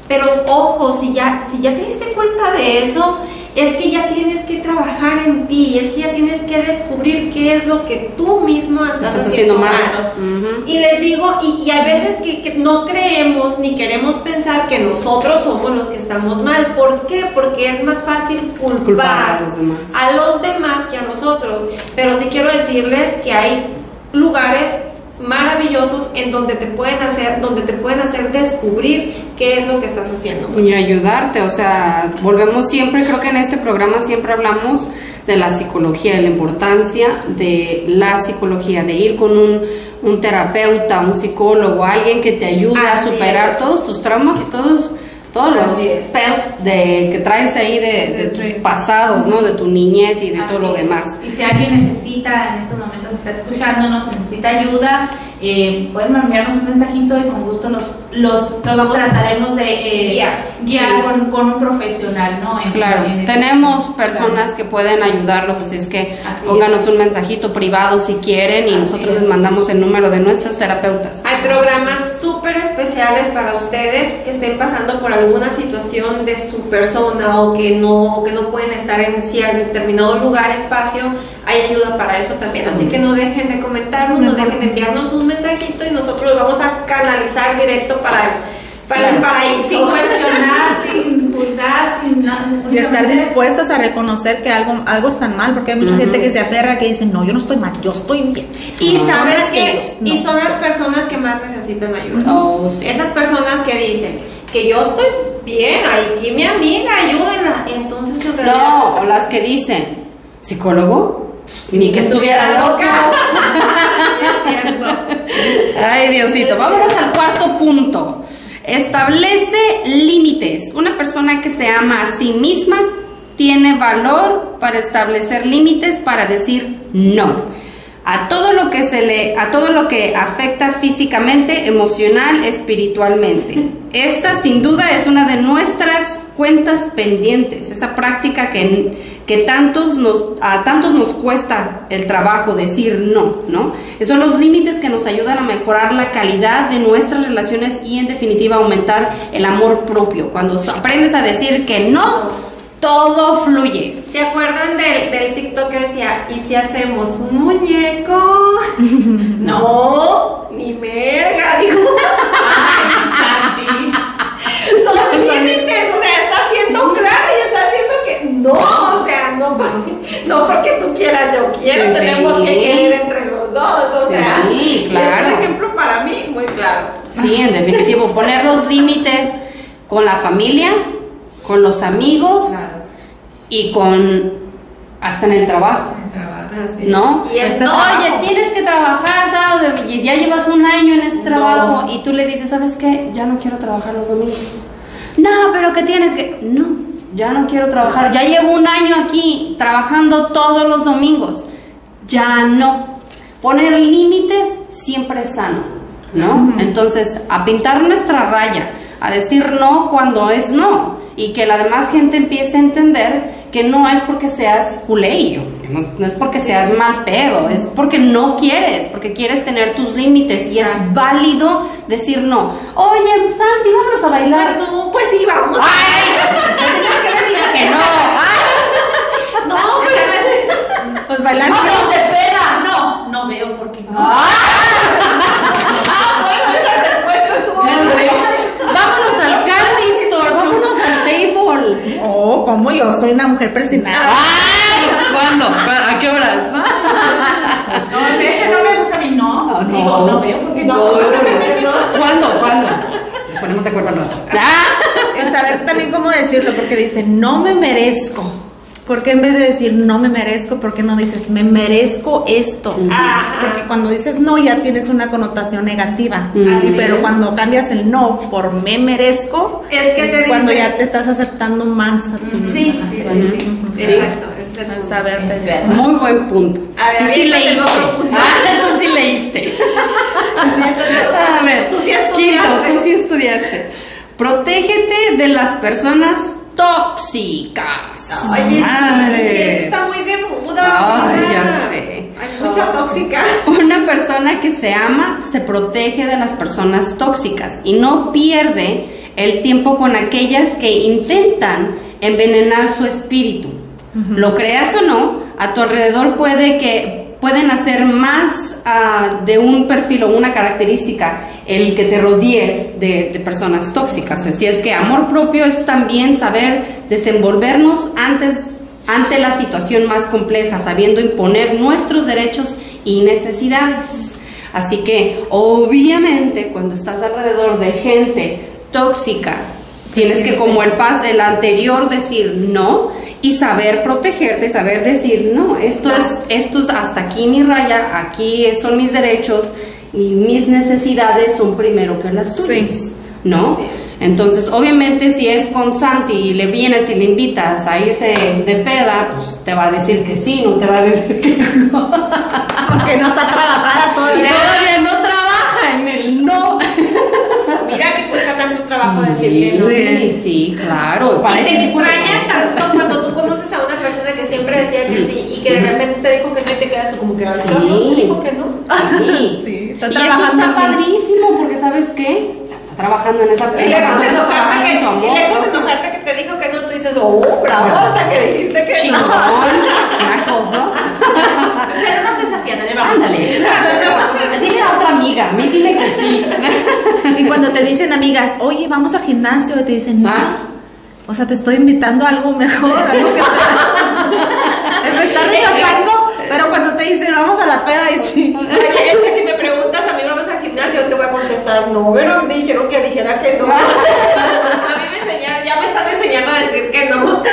Pero ojo, si ya, si ya te diste cuenta de eso, es que ya tienes que trabajar en ti, es que ya tienes que descubrir qué es lo que tú mismo estás, Estás haciendo mal. Y les digo, y, y hay veces que, que no creemos ni queremos pensar que nosotros somos los que estamos mal. ¿Por qué? Porque es más fácil culpar, Culpar a los demás. a los demás que a nosotros. Pero sí quiero decirles que hay lugares maravillosos en donde te pueden hacer, donde te pueden hacer descubrir qué es lo que estás haciendo. y ayudarte, o sea, volvemos siempre, creo que en este programa siempre hablamos de la psicología, de la importancia de la psicología, de ir con un, un terapeuta, un psicólogo, alguien que te ayude a superar es. todos tus traumas y todos todos los es. pedos de, que traes ahí de, de tus pasados, ¿no? De tu niñez y de todo Así lo es. demás. Y si alguien necesita, en estos momentos está escuchándonos, necesita ayuda, eh, pueden enviarnos un mensajito y con gusto los, los, los trataremos de eh, Guiar. guiar Sí. con, con un profesional, ¿no? En- Claro, en este- tenemos personas que pueden ayudarlos, así es que Así pónganos un mensajito privado si quieren y Así nosotros es. les mandamos el número de nuestros terapeutas. Hay programas súper para ustedes que estén pasando por alguna situación de su persona o que no, que no pueden estar en cierto determinado lugar, espacio. Hay ayuda para eso también. Así que no dejen de comentarnos, no dejen de enviarnos un mensajito y nosotros los vamos a canalizar directo para el, para el Sin paraíso. cuestionar, sin nada. Y estar dispuestas a reconocer que algo, algo está mal, porque hay mucha gente que se aferra que dice, no, yo no estoy mal, yo estoy bien. Y Son sabes que y no. son las personas que más necesitan ayuda. Oh, sí. Esas personas que dicen que yo estoy bien, aquí mi amiga, ayúdenla. Entonces en realidad No, o las que dicen, ¿psicólogo? Ni que estuviera loca. Ay, Diosito. Vámonos al cuarto punto. Establece límites. Una persona que se ama a sí misma tiene valor para establecer límites, para decir no a todo lo que se le a todo lo que afecta físicamente, emocional, espiritualmente. Esta sin duda es una de nuestras cuentas pendientes, esa práctica que, que tantos nos a tantos nos cuesta el trabajo decir no, ¿no? Esos son los límites que nos ayudan a mejorar la calidad de nuestras relaciones y en definitiva aumentar el amor propio. Cuando aprendes a decir que no, todo fluye. ¿Se acuerdan del, del TikTok que decía, ¿y si hacemos un muñeco? no, ni merga, dijo. Son límites, o sea, está siendo claro y está haciendo que no, o sea, no porque, no porque tú quieras, yo quiero, Sí. tenemos que querer entre los dos, o Sí, sea, claro. es un ejemplo para mí muy claro. Sí, en definitivo, poner los límites con la familia, con los amigos y con hasta en el trabajo. Así. ¿No? Y es Este no. Oye, tienes que trabajar sábado y ya llevas un año en ese trabajo y tú le dices, ¿sabes qué? Ya no quiero trabajar los domingos. No, pero ¿qué tienes que...? No, ya no quiero trabajar. Ya llevo un año aquí trabajando todos los domingos. Ya no. Poner límites siempre es sano, ¿no? Entonces, a pintar nuestra raya, a decir no cuando es no. Y que la demás gente empiece a entender que no es porque seas culé, o sea, no, no es porque seas mal pedo, es porque no quieres, porque quieres tener tus límites y es válido decir no. Oye, Santi, vámonos a bailar. Pues no, pues sí, vamos. Diga que no. Ay, No, pero Pues bailar ¡Vámonos de peda! No, no veo por qué no. vámonos al candy store, vámonos al Oh, como yo soy una mujer presionada. ¿Cuándo? ¿A qué horas? No, ese no me gusta a mí, no. Digo, no veo por qué no. ¿Cuándo? ¿Cuándo? Nos ponemos de acuerdo al rato. Es saber también cómo decirlo, porque dice, no me merezco. ¿Por qué en vez de decir no me merezco, por qué no dices me merezco esto? Porque cuando dices no ya tienes una connotación negativa. Pero cuando cambias el no por me merezco, Es que cuando dice- ya te estás aceptando más a ti. Sí, sí, sí, sí. Sí. Exacto. saber. Muy buen punto. A ver, tú sí leíste. Ah, tú sí leíste. A ver, Tú sí Quinto, estudiaste. tú sí estudiaste. Protégete de las personas tóxicas. Madres. está muy de moda. Ay, ya sé. Hay mucha tóxica. Una persona que se ama se protege de las personas tóxicas y no pierde el tiempo con aquellas que intentan envenenar su espíritu. Lo creas o no, a tu alrededor puede que pueden hacer más de un perfil o una característica el que te rodees de, de personas tóxicas. Así es que amor propio es también saber desenvolvernos antes ante la situación más compleja, sabiendo imponer nuestros derechos y necesidades. Así que, obviamente, cuando estás alrededor de gente tóxica, tienes que, como el pas, el anterior, decir no y saber protegerte, saber decir no. Esto es, esto es hasta aquí mi raya, aquí son mis derechos y mis necesidades son primero que las tuyas, Sí. ¿no? Sí. Entonces, obviamente, si es con Santi y le vienes y le invitas a irse de peda, pues te va a decir que sí, no te va a decir que no. Porque no está trabajada todavía. Todavía no trabaja en el no. Mira que cuesta tanto trabajo decir que no. Sí, sí, claro. Y te tipo de extraña cosas. tanto cuando siempre decía que sí y que de repente te dijo que no y te quedas tú como que, "Ay, Sí. cabrón, te dijo que no. Sí. Sí, está y eso trabajando está padrísimo porque ¿sabes qué? Está trabajando en esa Y esa lejos de persona enojarte que, y lejos de enojarte que te dijo que no, tú dices, oh, bravo, hasta que dijiste que Chingón, no. una cosa. Pero no seas así, ándale, vamos. Ándale. Dile a otra amiga, a mí dile que sí. Y cuando te dicen amigas, oye, vamos al gimnasio, y te dicen, no. Ah. O sea, te estoy invitando a algo mejor, algo que te... me está rechazando, pero cuando te dicen, vamos a la peda, y sí. Es que si me preguntas a mí vamos al gimnasio, te voy a contestar, no, pero me dijeron que dijera que no. A mí me enseñaron, ya me están enseñando a decir que no.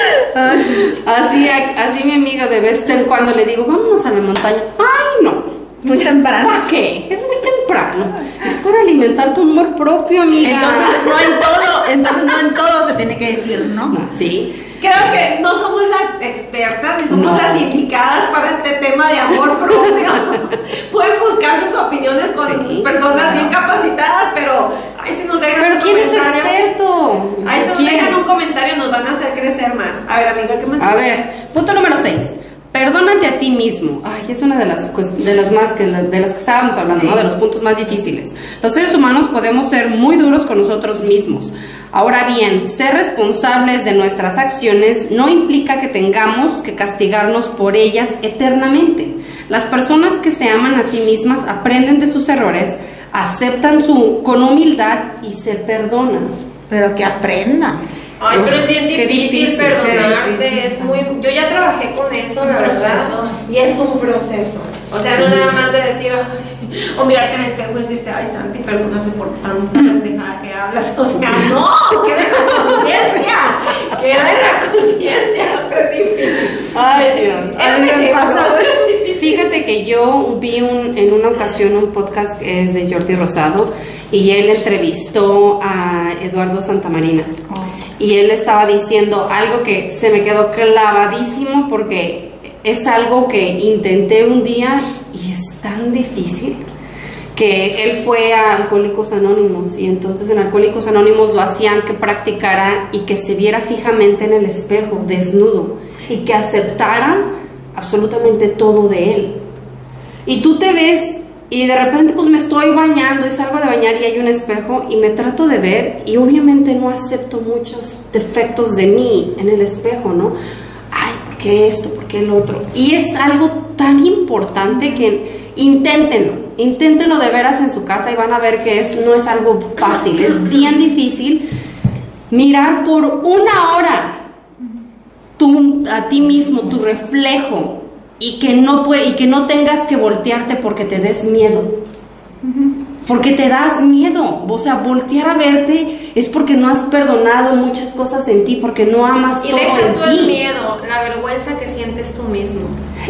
Así, así mi amiga de vez en cuando le digo, vámonos a la montaña. Ay, no. Muy temprano. ¿Para qué? Es muy temprano. Es para alimentar tu amor propio, amiga. Entonces, no en todo, entonces no en todo se tiene que decir, ¿no? No, sí. Creo que no somos las expertas ni somos No. las indicadas para este tema de amor propio. Pueden buscar sus opiniones con Sí, personas claro. bien capacitadas, pero ahí si nos dejan Pero un ¿quién es experto? Ahí si nos ¿Quién? dejan un comentario nos van a hacer crecer más. A ver, amiga, ¿qué más? A ver, punto número 6. Perdónate a ti mismo. Ay, es una de las, de las más que de las que estábamos hablando, ¿no? De los puntos más difíciles. Los seres humanos podemos ser muy duros con nosotros mismos. Ahora bien, ser responsables de nuestras acciones no implica que tengamos que castigarnos por ellas eternamente. Las personas que se aman a sí mismas aprenden de sus errores, aceptan su con humildad y se perdonan. Pero que aprendan. Ay, pero es bien difícil, difícil, perdonarte, difícil es muy, yo ya trabajé con eso, la verdad, y es un proceso. O sea, no nada más de decir, o mirarte en el espejo y decirte, ay, Santi, perdóname por tanta pendejada que hablas. O sea, no, que de la conciencia, que de la conciencia, es difícil. Ay, Dios. Es A mí me pasa. Fíjate que yo vi un- en una ocasión un podcast que es de Jordi Rosado y él entrevistó a Eduardo Santamarina y él estaba diciendo algo que se me quedó clavadísimo porque es algo que intenté un día y es tan difícil que él fue a Alcohólicos Anónimos y entonces en Alcohólicos Anónimos lo hacían que practicara y que se viera fijamente en el espejo, desnudo, y que aceptara absolutamente todo de él. Y tú te ves y de repente pues me estoy bañando y salgo de bañar y hay un espejo y me trato de ver y obviamente no acepto muchos defectos de mí en el espejo, ¿no? Ay, ¿por qué esto? ¿Por qué el otro? Y es algo tan importante que inténtenlo, inténtenlo de veras en su casa y van a ver que es, no es algo fácil, es bien difícil mirar por una hora tú a ti mismo, tu reflejo, y que no puede, y que no tengas que voltearte porque te des miedo. Porque te das miedo, o sea, voltear a verte es porque no has perdonado muchas cosas en ti, porque no amas Y todo deja en tú el ti. miedo, la vergüenza que sientes tú mismo.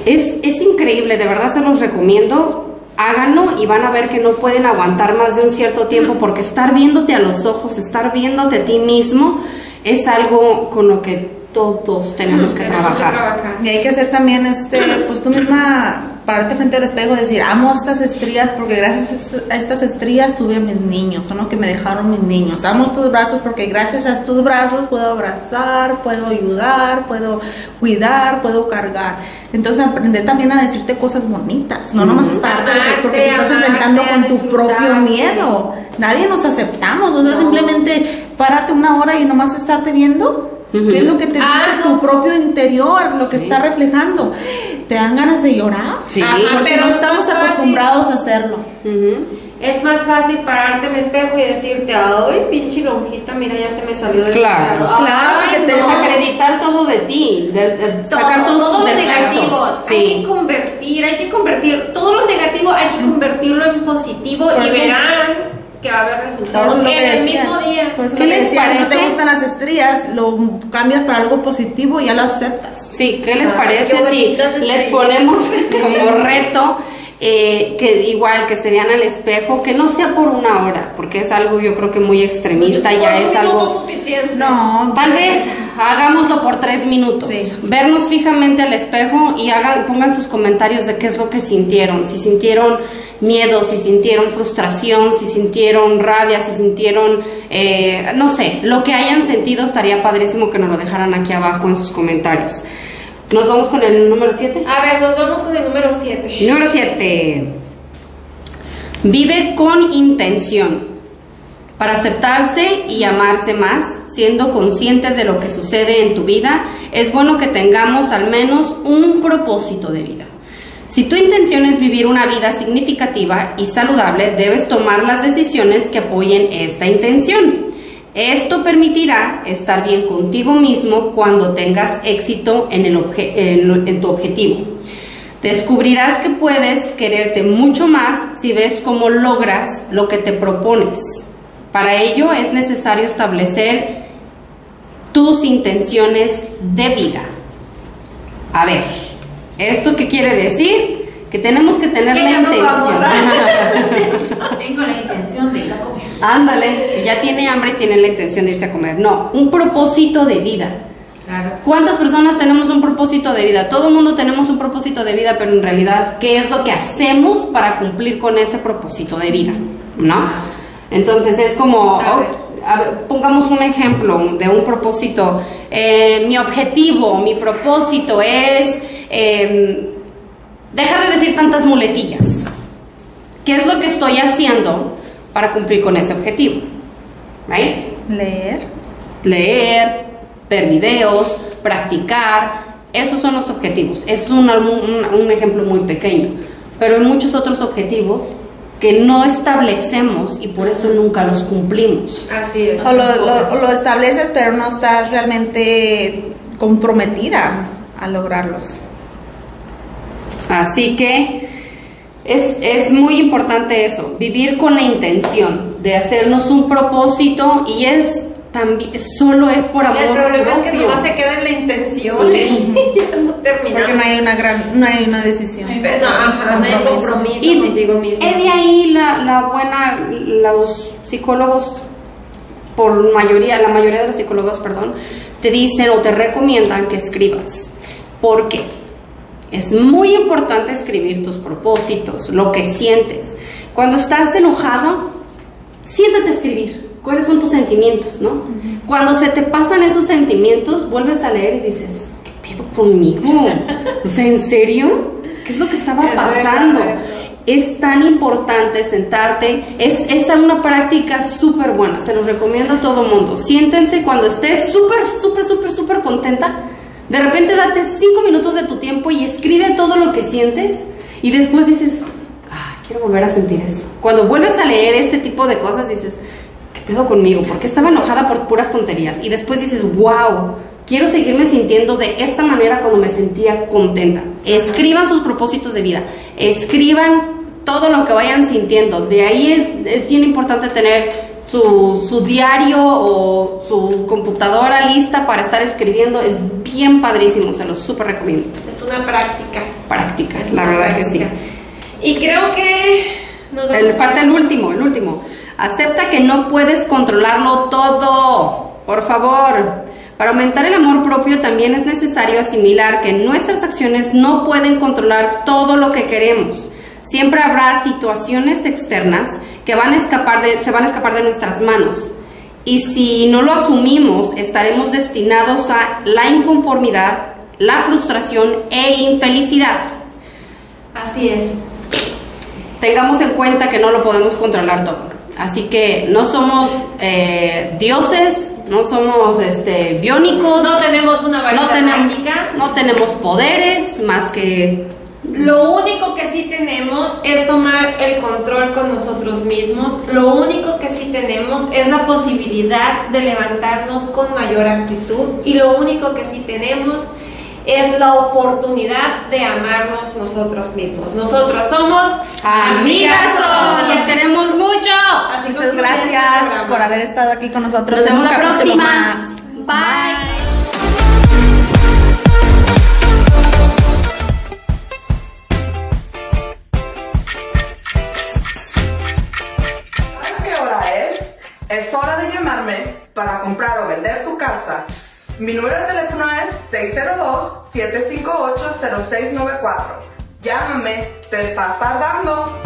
Es, es increíble, de verdad se los recomiendo. Háganlo y van a ver que no pueden aguantar más de un cierto tiempo porque estar viéndote a los ojos, estar viéndote a ti mismo, es algo con lo que todos tenemos que Tenemos que trabajar. trabajar. Y hay que hacer también, este, pues tú misma pararte frente al espejo y decir, amo estas estrías porque gracias a estas estrías tuve a mis niños, son los que me dejaron mis niños. Amo estos brazos porque gracias a estos brazos puedo abrazar, puedo ayudar, puedo cuidar, puedo cargar. Entonces aprender también a decirte cosas bonitas, no nomás es pararte Amarte, porque te estás enfrentando con tu propio miedo. Nadie nos aceptamos, o sea, No. simplemente párate una hora y nomás estarte viendo. Ujú. ¿Qué es lo que te Ah, dice no. tu propio interior, lo que Sí. está reflejando? ¿Te dan ganas de llorar? Sí. Ajá, Porque pero no es estamos fácil. acostumbrados a hacerlo. Ujú. Es más fácil pararte en el espejo y decirte, ay, pinche lonjita, mira, ya se me salió del Claro, lado. claro, Ay, porque te no. Desacreditar todo de ti, des- eh, Todo, sacar todos todo tus negativo, hay Sí. que convertir, hay que convertir, todo lo negativo hay que convertirlo en positivo Por y eso- verán que va a haber resultados es en que el mismo día. Por eso ¿Qué les decías, si no te parece? gustan las estrías, lo cambias para algo positivo y ya lo aceptas. Sí, ¿qué les Ay, parece qué si les ponemos como reto eh, que igual que se vean al espejo, que no sea por una hora, porque es algo yo creo que muy extremista, ya es algo... suficiente. No, Tal vez hagámoslo por tres minutos. Sí. Vernos fijamente al espejo y hagan, pongan sus comentarios de qué es lo que sintieron. Si sintieron miedo, si sintieron frustración, si sintieron rabia, si sintieron, eh, no sé, lo que hayan sentido estaría padrísimo que nos lo dejaran aquí abajo en sus comentarios. Nos vamos con el número 7. A ver, nos vamos con el número 7. Número 7. Vive con intención. Para aceptarse y amarse más, siendo conscientes de lo que sucede en tu vida, es bueno que tengamos al menos un propósito de vida. Si tu intención es vivir una vida significativa y saludable, debes tomar las decisiones que apoyen esta intención. Esto permitirá estar bien contigo mismo cuando tengas éxito en, el obje- en- en tu objetivo. Descubrirás que puedes quererte mucho más si ves cómo logras lo que te propones. Para ello es necesario establecer tus intenciones de vida. A ver, ¿esto qué quiere decir? Que tenemos que tener la intención. Tengo la intención de ir a comer. Ándale, ya tiene hambre y tiene la intención de irse a comer. No, un propósito de vida. Claro. ¿Cuántas personas tenemos un propósito de vida? Todo el mundo tenemos un propósito de vida, pero en realidad, ¿qué es lo que hacemos para cumplir con ese propósito de vida? ¿No? Entonces es como, oh, a ver, pongamos un ejemplo de un propósito. Eh, mi objetivo, mi propósito es eh, dejar de decir tantas muletillas. ¿Qué es lo que estoy haciendo para cumplir con ese objetivo? ¿Right? Leer. leer, ver videos, practicar, esos son los objetivos. Es un, un- un ejemplo muy pequeño, pero hay muchos otros objetivos que no establecemos y por eso nunca los cumplimos. Así es. O lo, lo- lo estableces, pero no estás realmente comprometida a lograrlos. Así que es, es muy importante eso, vivir con la intención de hacernos un propósito y es también, solo es por amor el problema es que nomás se queda en la intención Sí. y ya no terminamos. Porque no hay una gran, no hay una decisión. Pero, ajá, no hay compromiso Y de- contigo mismo. es de ahí la, la buena, los psicólogos, por mayoría, la mayoría de los psicólogos, perdón, te dicen o te recomiendan que escribas. ¿Por qué? Es muy importante escribir tus propósitos, lo que sientes. Cuando estás enojado, siéntate a escribir. ¿Cuáles son tus sentimientos, no? Cuando se te pasan esos sentimientos, vuelves a leer y dices, ¿qué pedo conmigo? O sea, ¿en serio? ¿Qué es lo que estaba Es pasando? Es tan importante sentarte, es, es una práctica súper buena, se los recomiendo a todo mundo. Siéntense cuando estés súper, súper, súper, súper contenta. De repente date cinco minutos de tu tiempo y escribe todo lo que sientes y después dices, "Ay, quiero volver a sentir eso. Cuando vuelves a leer este tipo de cosas dices, ¿qué pedo conmigo? Porque estaba enojada por puras tonterías. Y después dices, wow, quiero seguirme sintiendo de esta manera cuando me sentía contenta. Escriban sus propósitos de vida. Escriban todo lo que vayan sintiendo. De ahí es, es bien importante tener su, su diario o su computadora lista para estar escribiendo. Es bien padrísimo, se los súper recomiendo. Es una práctica. Práctica, Es la verdad que sí. Y creo que... El, falta el último, el último. Acepta que no puedes controlarlo todo. Por favor. Para aumentar el amor propio también es necesario asimilar que nuestras acciones no pueden controlar todo lo que queremos. Siempre habrá situaciones externas que van a escapar de, se van a escapar de nuestras manos. Y si no lo asumimos, estaremos destinados a la inconformidad, la frustración e infelicidad. Así es. tengamos en cuenta que no lo podemos controlar todo. Así que no somos eh, dioses, no somos este, biónicos, No tenemos una varita no tenemos, mágica. no tenemos poderes más que Lo único que sí tenemos es tomar el control con nosotros mismos. Lo único que sí tenemos es la posibilidad de levantarnos con mayor actitud. Y lo único que sí tenemos es la oportunidad de amarnos nosotros mismos. Nosotros somos amigas, los queremos mucho. Así Muchas gracias por haber estado aquí con nosotros. Nos vemos la próxima. más. Bye. Para comprar o vender tu casa. Mi número de teléfono es 602-758-0694. Llámame, te estás tardando.